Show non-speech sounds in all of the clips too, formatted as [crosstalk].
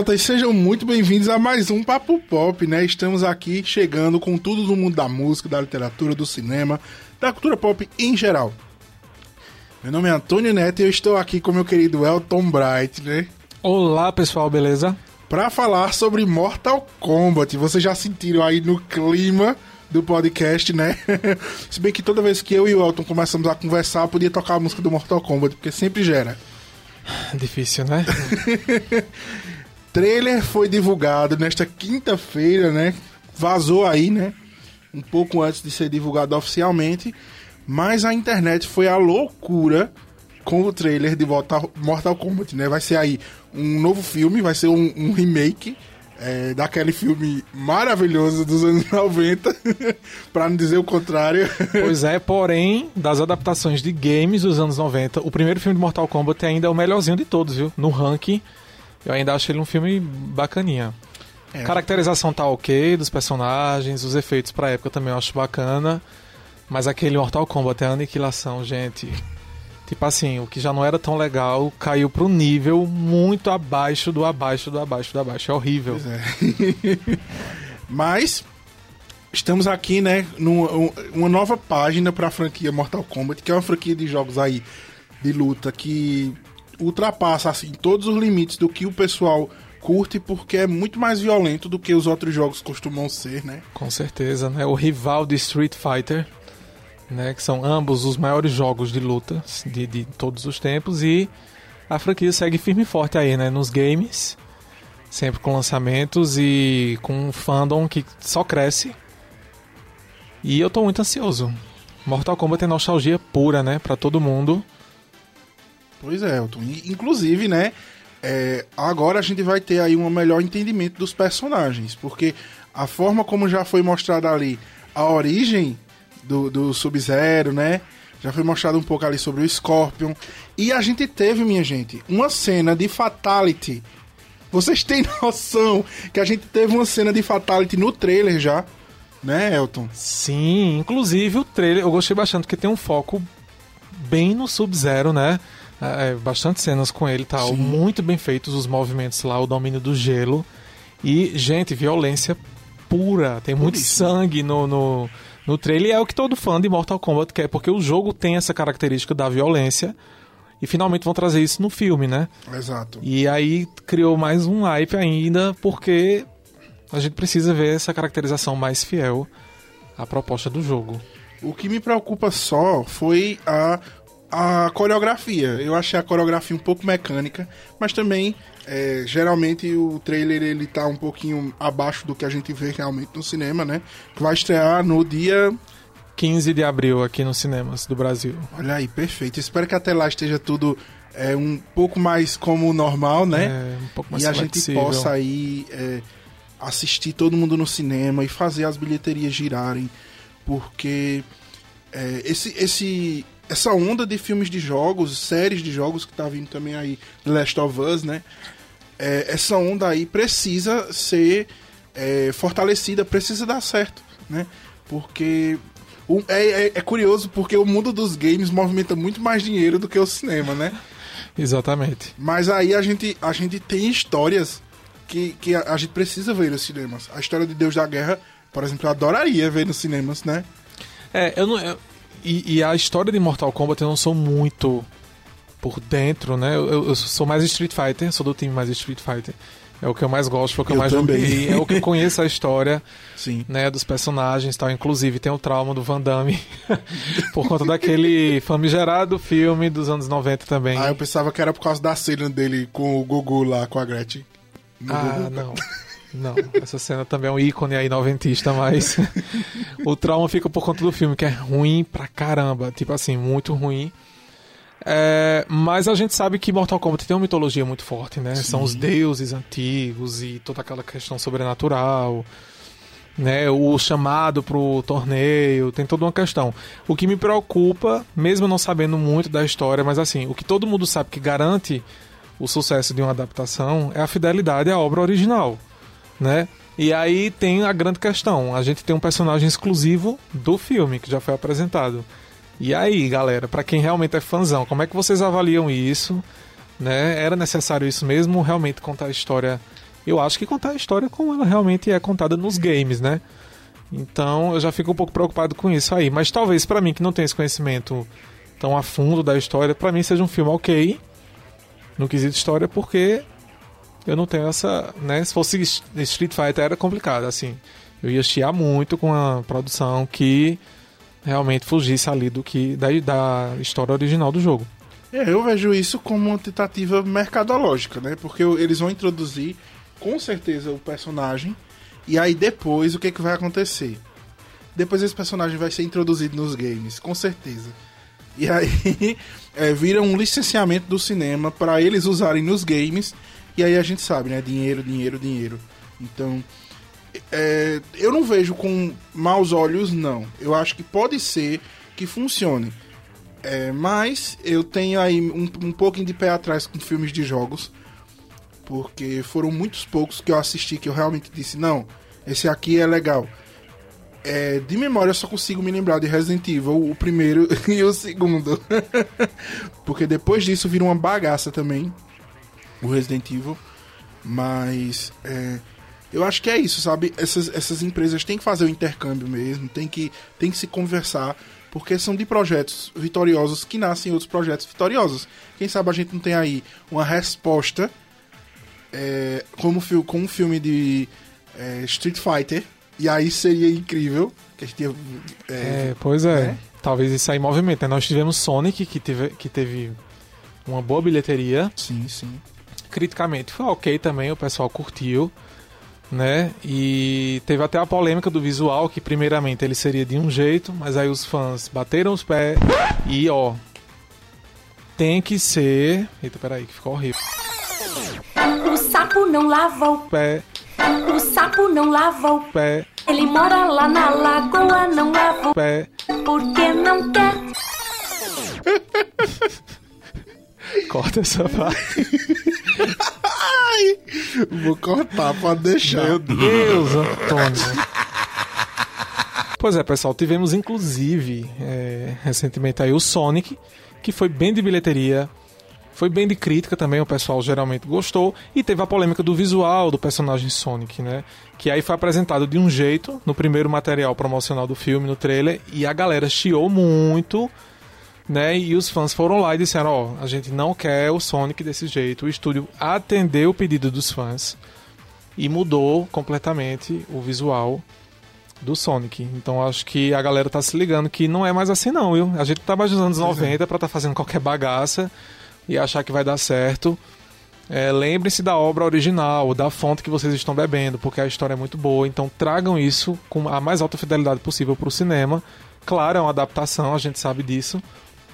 internautas, sejam muito bem-vindos a mais um Papo Pop, né? Estamos aqui chegando com tudo no mundo da música, da literatura, do cinema, da cultura pop em geral. Meu nome é Antônio Neto e eu estou aqui com meu querido Elton Bright, né? Olá, pessoal, beleza? Para falar sobre Mortal Kombat. Vocês já sentiram aí no clima do podcast, né? [laughs] Se bem que toda vez que eu e o Elton começamos a conversar, eu podia tocar a música do Mortal Kombat, porque sempre gera. Difícil, né? [laughs] Trailer foi divulgado nesta quinta-feira, né? Vazou aí, né? Um pouco antes de ser divulgado oficialmente. Mas a internet foi a loucura com o trailer de Mortal Kombat, né? Vai ser aí um novo filme, vai ser um, um remake é, daquele filme maravilhoso dos anos [laughs] 90, para não dizer o contrário. Pois é, porém, das adaptações de games dos anos 90, o primeiro filme de Mortal Kombat ainda é o melhorzinho de todos, viu? No ranking, eu ainda acho ele um filme bacaninha. É. Caracterização tá ok dos personagens, os efeitos pra época também eu acho bacana. Mas aquele Mortal Kombat a aniquilação, gente. Tipo assim, o que já não era tão legal caiu pro nível muito abaixo do abaixo do abaixo do abaixo. É horrível. É. [laughs] Mas estamos aqui, né, numa nova página para a franquia Mortal Kombat, que é uma franquia de jogos aí de luta que ultrapassa assim todos os limites do que o pessoal curte porque é muito mais violento do que os outros jogos costumam ser, né? Com certeza, né? O rival de Street Fighter né, que são ambos os maiores jogos de luta de, de todos os tempos e a franquia segue firme e forte aí, né, nos games, sempre com lançamentos e com um fandom que só cresce. E eu tô muito ansioso. Mortal Kombat é nostalgia pura, né, para todo mundo. Pois é, Elton. Inclusive, né, é, agora a gente vai ter aí um melhor entendimento dos personagens, porque a forma como já foi mostrada ali a origem do, do Sub-Zero, né? Já foi mostrado um pouco ali sobre o Scorpion. E a gente teve, minha gente, uma cena de Fatality. Vocês têm [laughs] noção que a gente teve uma cena de Fatality no trailer já? Né, Elton? Sim, inclusive o trailer eu gostei bastante porque tem um foco bem no Sub-Zero, né? É, é bastante cenas com ele, tal. Tá? Muito bem feitos os movimentos lá, o domínio do gelo. E, gente, violência pura. Tem muito sangue no, no no trailer. é o que todo fã de Mortal Kombat quer, porque o jogo tem essa característica da violência. E finalmente vão trazer isso no filme, né? Exato. E aí criou mais um hype ainda, porque a gente precisa ver essa caracterização mais fiel à proposta do jogo. O que me preocupa só foi a, a coreografia. Eu achei a coreografia um pouco mecânica, mas também é, geralmente o trailer ele tá um pouquinho abaixo do que a gente vê realmente no cinema, né? Que vai estrear no dia 15 de abril aqui nos cinemas do Brasil. Olha aí, perfeito. Espero que até lá esteja tudo é, um pouco mais como normal, né? É, um pouco mais E a gente possa aí é, assistir todo mundo no cinema e fazer as bilheterias girarem, porque é, esse, esse, essa onda de filmes de jogos, séries de jogos que tá vindo também aí, The Last of Us, né? é, essa onda aí precisa ser é, fortalecida, precisa dar certo, né? Porque o, é, é, é, curioso porque o mundo dos games movimenta muito mais dinheiro do que o cinema, né? [laughs] Exatamente. Mas aí a gente, a gente tem histórias que, que a, a gente precisa ver nos cinemas. A história de Deus da Guerra, por exemplo, eu adoraria ver nos cinemas, né? É, eu não. Eu, e, e, a história de Mortal Kombat eu não sou muito por dentro, né? Eu, eu, sou mais Street Fighter, sou do time mais Street Fighter. É o que eu mais gosto, foi o que eu, eu mais também. joguei, é o que eu conheço a história [laughs] Sim. né, dos personagens tal. Inclusive tem o trauma do Van Damme [laughs] por conta daquele famigerado filme dos anos 90 também. Ah, eu pensava que era por causa da cena dele com o Gugu lá, com a Gretchen. ah, Gugu. não. [laughs] Não, essa cena também é um ícone aí noventista, mas o trauma fica por conta do filme, que é ruim pra caramba. Tipo assim, muito ruim. É, mas a gente sabe que Mortal Kombat tem uma mitologia muito forte, né? Sim. São os deuses antigos e toda aquela questão sobrenatural, né? O chamado pro torneio, tem toda uma questão. O que me preocupa, mesmo não sabendo muito da história, mas assim, o que todo mundo sabe que garante o sucesso de uma adaptação é a fidelidade à obra original, né? E aí tem a grande questão, a gente tem um personagem exclusivo do filme que já foi apresentado. E aí, galera, para quem realmente é fãzão, como é que vocês avaliam isso? né? Era necessário isso mesmo, realmente contar a história. Eu acho que contar a história como ela realmente é contada nos games, né? Então eu já fico um pouco preocupado com isso aí. Mas talvez para mim que não tem esse conhecimento tão a fundo da história, para mim seja um filme ok no quesito história, porque eu não tenho essa, né? Se fosse Street Fighter era complicado, assim. Eu ia chiar muito com a produção que realmente fugisse ali do que da, da história original do jogo. É, eu vejo isso como uma tentativa mercadológica, né? Porque eles vão introduzir com certeza o personagem e aí depois o que, é que vai acontecer? Depois esse personagem vai ser introduzido nos games, com certeza. E aí [laughs] é, vira um licenciamento do cinema para eles usarem nos games. E aí a gente sabe, né? Dinheiro, dinheiro, dinheiro. Então, é, eu não vejo com maus olhos, não. Eu acho que pode ser que funcione. É, mas eu tenho aí um, um pouquinho de pé atrás com filmes de jogos. Porque foram muitos poucos que eu assisti que eu realmente disse: não, esse aqui é legal. É, de memória eu só consigo me lembrar de Resident Evil, o primeiro [laughs] e o segundo. [laughs] Porque depois disso vira uma bagaça também, o Resident Evil. Mas é, eu acho que é isso, sabe? Essas, essas empresas têm que fazer o intercâmbio mesmo, tem que, tem que se conversar, porque são de projetos vitoriosos que nascem outros projetos vitoriosos. Quem sabe a gente não tem aí uma resposta é, como com um filme de é, Street Fighter e aí seria incrível. Que a gente ia, é, é, pois é. Né? Talvez isso aí movimento. Né? Nós tivemos Sonic, que teve, que teve uma boa bilheteria. Sim, sim. Criticamente foi ok também, o pessoal curtiu. Né? E teve até a polêmica do visual, que primeiramente ele seria de um jeito, mas aí os fãs bateram os pés e ó. Tem que ser. Eita, peraí, que ficou horrível. O sapo não lava o pé. O sapo não lava o pé. Ele mora lá na lagoa, não lava o pé. Porque não quer. [laughs] Corta essa parte. Ai, vou cortar, pode deixar. Meu Deus, Antônio. Pois é, pessoal, tivemos inclusive é, recentemente aí o Sonic, que foi bem de bilheteria, foi bem de crítica também, o pessoal geralmente gostou. E teve a polêmica do visual do personagem Sonic, né? Que aí foi apresentado de um jeito no primeiro material promocional do filme, no trailer, e a galera chiou muito, né? E os fãs foram lá e disseram: Ó, oh, a gente não quer o Sonic desse jeito. O estúdio atendeu o pedido dos fãs e mudou completamente o visual do Sonic. Então acho que a galera tá se ligando que não é mais assim não, viu? A gente tá mais nos anos 90 para tá fazendo qualquer bagaça e achar que vai dar certo. É, Lembrem-se da obra original, da fonte que vocês estão bebendo, porque a história é muito boa. Então tragam isso com a mais alta fidelidade possível para o cinema. Claro, é uma adaptação, a gente sabe disso,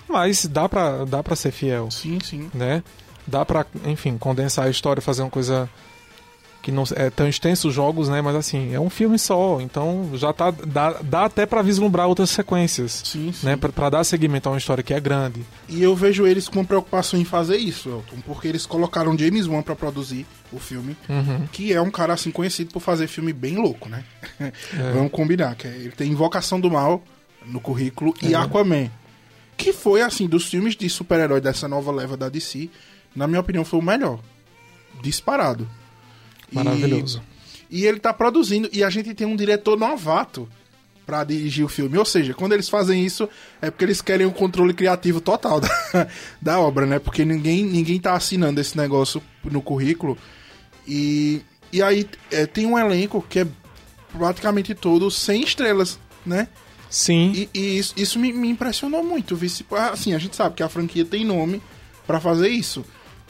mas dá para dá pra ser fiel. Sim, sim. Né? Dá para, enfim, condensar a história, fazer uma coisa que não é tão extenso os jogos, né? Mas assim, é um filme só, então já tá dá, dá até para vislumbrar outras sequências, sim, sim. né? Para dar seguimento a uma história que é grande. E eu vejo eles com preocupação em fazer isso, Elton, porque eles colocaram James Wan para produzir o filme, uhum. que é um cara assim conhecido por fazer filme bem louco, né? É. [laughs] Vamos combinar que é, ele tem Invocação do Mal no currículo e é. Aquaman, que foi assim dos filmes de super-herói dessa nova leva da DC, na minha opinião foi o melhor, disparado. Maravilhoso. E, e ele tá produzindo, e a gente tem um diretor novato para dirigir o filme. Ou seja, quando eles fazem isso, é porque eles querem o um controle criativo total [laughs] da, da obra, né? Porque ninguém, ninguém tá assinando esse negócio no currículo. E, e aí é, tem um elenco que é praticamente todo sem estrelas, né? Sim. E, e isso, isso me, me, impressionou muito. Assim, a gente sabe que a franquia tem nome para fazer isso.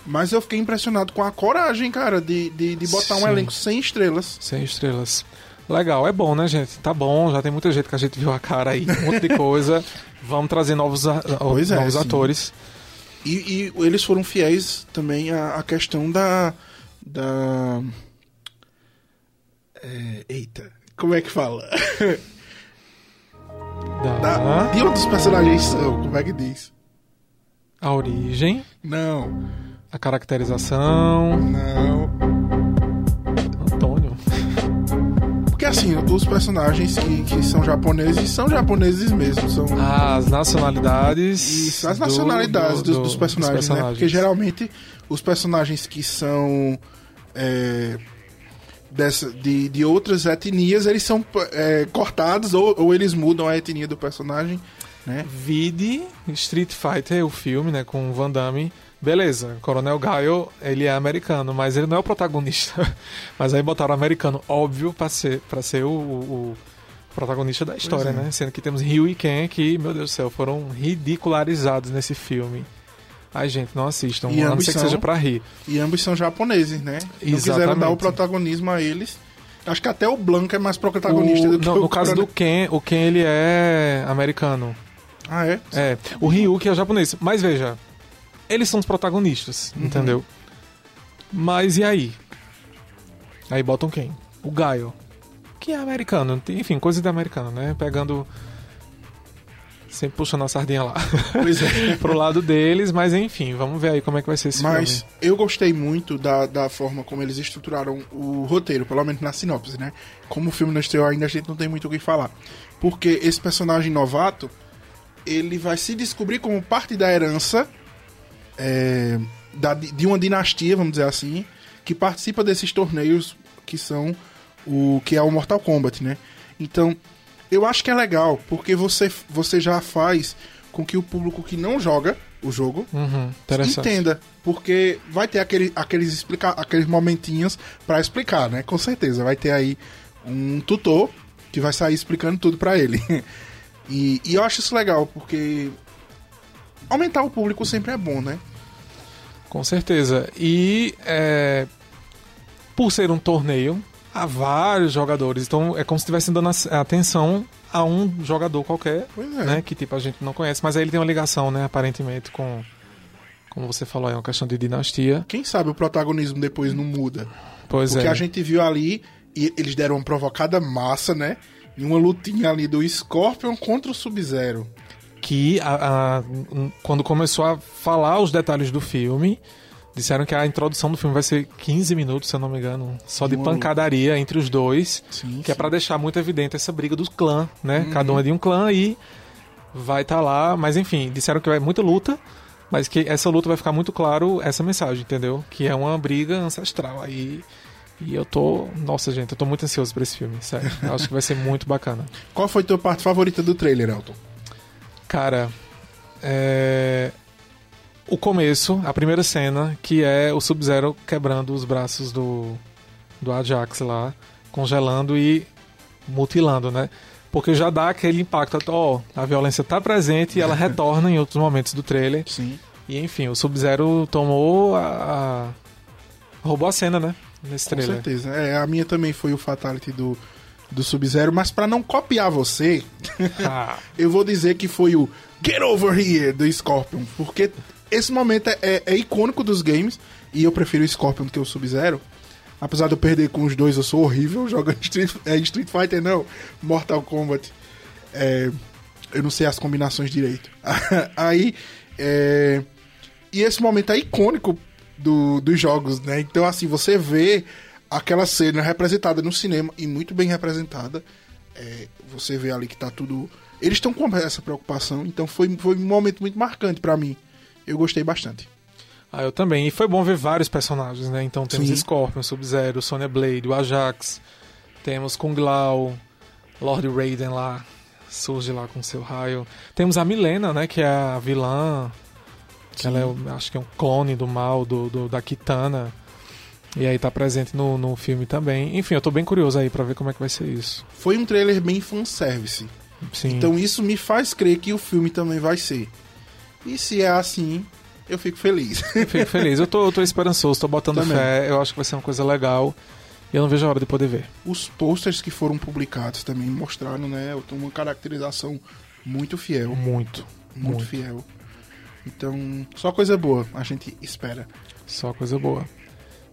Mas eu fiquei impressionado com a coragem, cara, de, de, de botar Sim. um elenco sem estrelas. Sem estrelas. Legal, é bom, né, gente? Tá bom, já tem muita gente que a gente viu a cara aí, um monte de coisa. [laughs] Vamos trazer novos, pois é, novos é, atores. E, e, eles foram fiéis também à, à questão da. da. É, eita, como é que fala? [laughs] Da... da de onde os personagens são, como é que diz? A origem? Não. A caracterização. Não. Antônio. Porque assim, os personagens que, que são japoneses são japoneses mesmo. São As nacionalidades. Isso, as do- nacionalidades do- dos, dos do- personagens, né? Porque geralmente os personagens que são é, dessa, de, de outras etnias, eles são é, cortados ou, ou eles mudam a etnia do personagem, né? Vide Street Fighter, o filme, né, com o Van Damme. Beleza, Coronel Gaio, ele é americano, mas ele não é o protagonista. [laughs] mas aí botaram americano, óbvio, pra ser, pra ser o, o- o protagonista da história, é. né? Sendo que temos Ryu e Ken que, meu Deus do céu, foram ridicularizados nesse filme. Ai, gente, não assistam, E a não ser que seja pra rir. E ambos são japoneses, né? Não quiseram Exatamente. dar o protagonismo a eles. Acho que até o Blanco é mais protagonista O- do que não, o no caso do Ken, o Ken ele é americano. Ah, é? É, o Ryu que é japonês. Mas veja, eles são os protagonistas, Uhum. entendeu? Mas e aí? Aí botam quem? O Gaio. Que é americano, enfim, coisa de americano, né? Pegando. Sempre puxando a sardinha lá Pois é. [laughs] pro lado deles, mas enfim, vamos ver aí como é que vai ser esse Mas filme. eu gostei muito da, da forma como eles estruturaram o roteiro, pelo menos na sinopse, né? Como o filme não estreou ainda, a gente não tem muito o que falar. Porque esse personagem novato, ele vai se descobrir como parte da herança é, da- de uma dinastia, vamos dizer assim, que participa desses torneios que são o que é o Mortal Kombat, né? Então, eu acho que é legal, porque você, você já faz com que o público que não joga o jogo Uhum, entenda, porque vai ter aquele, aqueles, explica, aqueles momentinhos pra explicar, né? Com certeza, vai ter aí um tutor que vai sair explicando tudo pra ele. [laughs] E, e eu acho isso legal, porque aumentar o público sempre é bom, né? Com certeza. E é, por ser um torneio, há vários jogadores. Então é como se estivessem dando atenção a um jogador qualquer, é. né? Que tipo a gente não conhece. Mas aí ele tem uma ligação, né? Aparentemente com. Como você falou, é uma questão de dinastia. Quem sabe o protagonismo depois não muda. Pois Porque é. a gente viu ali, e eles deram uma provocada massa, né? Em uma lutinha ali do Scorpion contra o Sub-Zero. que a- a- quando começou a falar os detalhes do filme, disseram que a introdução do filme vai ser 15 minutos, se eu não me engano, só de pancadaria entre os dois, Sim, que é pra deixar muito evidente essa briga dos clãs, né? Cada um é de um clã e vai estar lá, mas enfim, disseram que vai muita luta, mas que essa luta vai ficar muito claro essa mensagem, entendeu? Que é uma briga ancestral aí. E eu tô, nossa gente, eu tô muito ansioso pra esse filme, sério. Eu acho que vai ser muito bacana. [laughs] Qual foi a tua parte favorita do trailer, Elton? Cara, é... o começo, a primeira cena, que é o Sub-Zero quebrando os braços do, do Ajax lá, congelando e mutilando, né? Porque já dá aquele impacto, ó, a violência tá presente e ela [laughs] retorna em outros momentos do trailer. Sim. E enfim, o Sub-Zero tomou a, a- roubou a cena, né? Nesse Com trailer. certeza. É, a minha também foi o Fatality do, do Sub-Zero, mas pra não copiar você, [laughs] Ah, eu vou dizer que foi o Get Over Here do Scorpion, porque esse momento é, é- é icônico dos games e eu prefiro o Scorpion do que o Sub-Zero. Apesar de eu perder com os dois, eu sou horrível [laughs] jogando Street, é, Street Fighter, não, Mortal Kombat. É, eu não sei as combinações direito. [laughs] Aí, é, e esse momento é icônico do- dos jogos, né? Então, assim, você vê aquela cena representada no cinema e muito bem representada. É, você vê ali que tá tudo. Eles estão com essa preocupação, então foi, foi um momento muito marcante pra mim. Eu gostei bastante. Ah, eu também. E foi bom ver vários personagens, né? Então temos Sim. Scorpion, Sub-Zero, Sonya Blade, o Ajax, temos Kung Lao, Lord Raiden lá, surge lá com seu raio. Temos a Milena, né? Que é a vilã. Que ela é, acho que é um clone do mal, do, do- da Kitana. E aí tá presente no, no filme também. Enfim, eu tô bem curioso aí pra ver como é que vai ser isso. Foi um trailer bem fanservice. Sim. Então isso me faz crer que o filme também vai ser. E se é assim, eu fico feliz. Eu fico feliz. Eu tô, eu tô esperançoso, tô botando Também. fé. Eu acho que vai ser uma coisa legal. E eu não vejo a hora de poder ver. Os posters que foram publicados também mostraram, né, uma caracterização muito fiel. Muito. muito, Muito. fiel. Então, só coisa boa, a gente espera. Só coisa boa.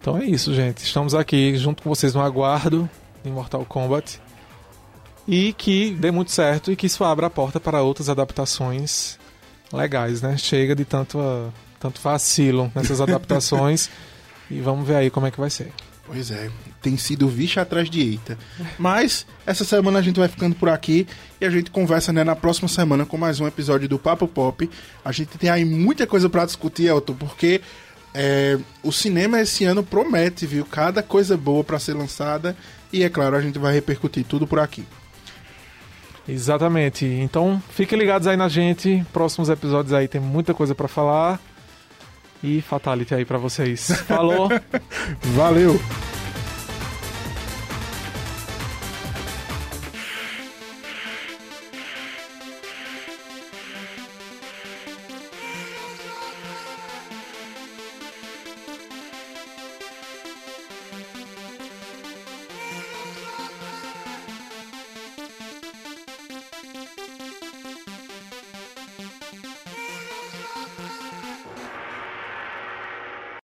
Então é isso, gente. Estamos aqui junto com vocês no aguardo de Mortal Kombat. E que dê muito certo e que isso abra a porta para outras adaptações legais, né? Chega de tanto, ah, tanto vacilo nessas adaptações. [laughs] e vamos ver aí como é que vai ser. Pois é, tem sido vixe atrás de eita. Mas essa semana a gente vai ficando por aqui e a gente conversa né, na próxima semana com mais um episódio do Papo Pop. A gente tem aí muita coisa para discutir, Elton, porque é, o cinema esse ano promete, viu? Cada coisa boa para ser lançada e é claro, a gente vai repercutir tudo por aqui. Exatamente. Então, fiquem ligados aí na gente. Próximos episódios aí tem muita coisa para falar. E Fatality aí para vocês. Falou. [laughs] Valeu.